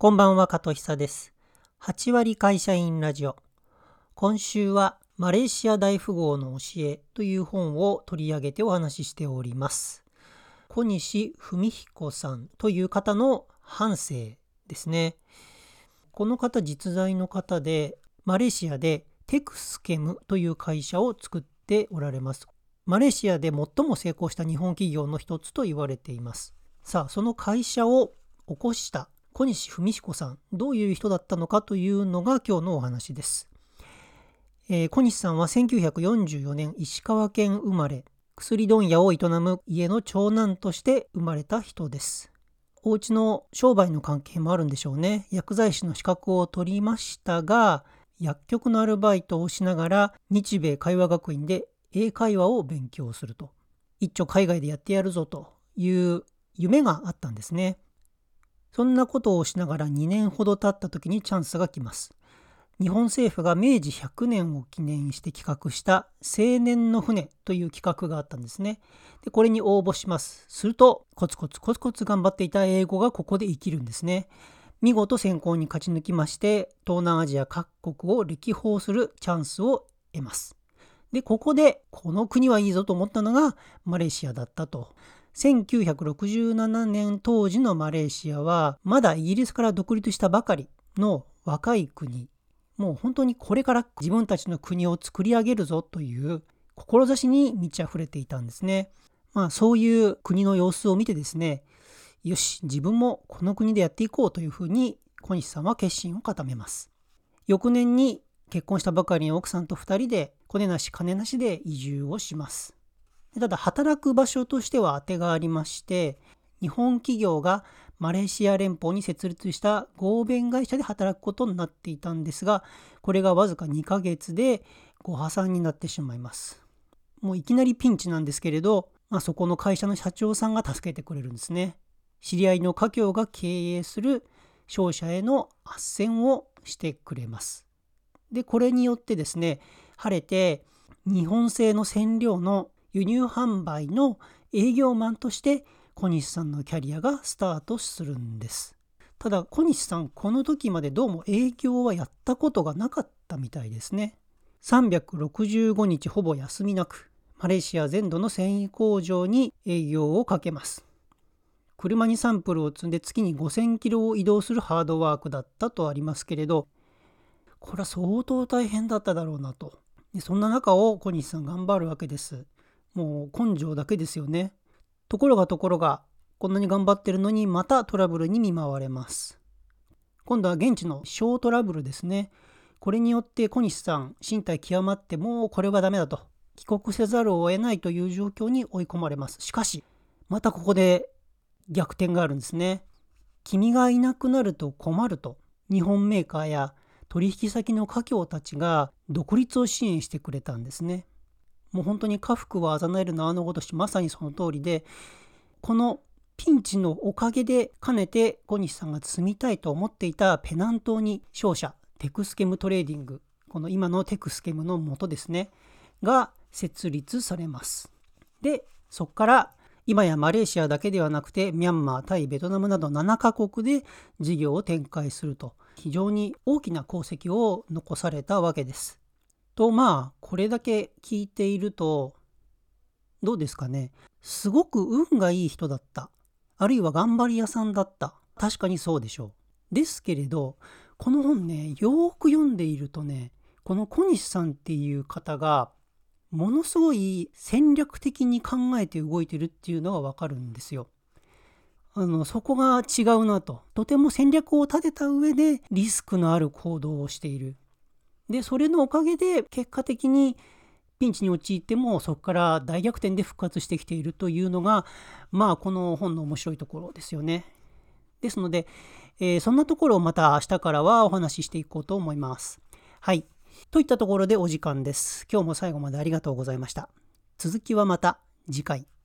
こんばんは、加藤久です。8割会社員ラジオ。今週はマレーシア大富豪の教えという本を取り上げてお話ししております。小西文彦さんという方の半生ですね。この方実在の方で、マレーシアでテクスケムという会社を作っておられます。マレーシアで最も成功した日本企業の一つと言われています。さあ、その会社を起こした小西文彦さん、どういう人だったのかというのが今日のお話です。えー、小西さんは1944年石川県生まれ、薬問屋を営む家の長男として生まれた人です。お家の商売の関係もあるんでしょうね。薬剤師の資格を取りましたが、薬局のアルバイトをしながら日米会話学院で英会話を勉強すると。一丁海外でやってやるぞという夢があったんですね。そんなことをしながら2年ほど経った時にチャンスが来ます。日本政府が明治100年を記念して企画した青年の船という企画があったんですね。でこれに応募します。するとコツコツコツコツ頑張っていた英語がここで生きるんですね。見事選考に勝ち抜きまして東南アジア各国を歴訪するチャンスを得ます。でここでこの国はいいぞと思ったのがマレーシアだったと。1967年当時のマレーシアはまだイギリスから独立したばかりの若い国もう本当にこれから自分たちの国を作り上げるぞという志に満ち溢れていたんですね。まあそういう国の様子を見てですねよし自分もこの国でやっていこうというふうに小西さんは決心を固めます。翌年に結婚したばかりの奥さんと2人でコネなし金なしで移住をします。ただ働く場所としては当てがありまして日本企業がマレーシア連邦に設立した合弁会社で働くことになっていたんですがこれがわずか2ヶ月でご破産になってしまいます。もういきなりピンチなんですけれど、まあ、そこの会社の社長さんが助けてくれるんですね。知り合いの家業が経営する商社への斡旋をしてくれます。でこれによってですね晴れて日本製の染料の輸入販売の営業マンとして小西さんのキャリアがスタートするんです。ただ小西さんこの時までどうも営業はやったことがなかったみたいですね。365日ほぼ休みなくマレーシア全土の繊維工場に営業をかけます。車にサンプルを積んで月に5000キロを移動するハードワークだったとありますけれどこれは相当大変だっただろうなと。そんな中を小西さん頑張るわけです。もう根性だけですよね。ところがところが、こんなに頑張ってるのにまたトラブルに見舞われます。今度は現地の小トラブルですね。これによって小西さん、身体極まってもうこれはダメだと。帰国せざるを得ないという状況に追い込まれます。しかし、またここで逆転があるんですね。君がいなくなると困ると。日本メーカーや取引先の企業たちが独立を支援してくれたんですね。もう本当に禍福はあざなえる縄のごとしまさにその通りでこのピンチのおかげでかねて小西さんが住みたいと思っていたペナンに商社テクスケムトレーディングこの今のテクスケムの元ですねが設立されます。でそこから今やマレーシアだけではなくてミャンマータイベトナムなど7カ国で事業を展開すると非常に大きな功績を残されたわけです。とまあこれだけ聞いているとどうですかね。すごく運がいい人だった。あるいは頑張り屋さんだった。確かにそうでしょう。ですけれどこの本ねよーく読んでいるとねこの小西さんっていう方がものすごい戦略的に考えて動いてるっていうのがわかるんですよ。あのそこが違うなと。とても戦略を立てた上でリスクのある行動をしている。でそれのおかげで結果的にピンチに陥ってもそこから大逆転で復活してきているというのがまあこの本の面白いところですよね。ですので、えー、そんなところをまた明日からはお話ししていこうと思います。はい。といったところでお時間です。今日も最後までありがとうございました。続きはまた次回。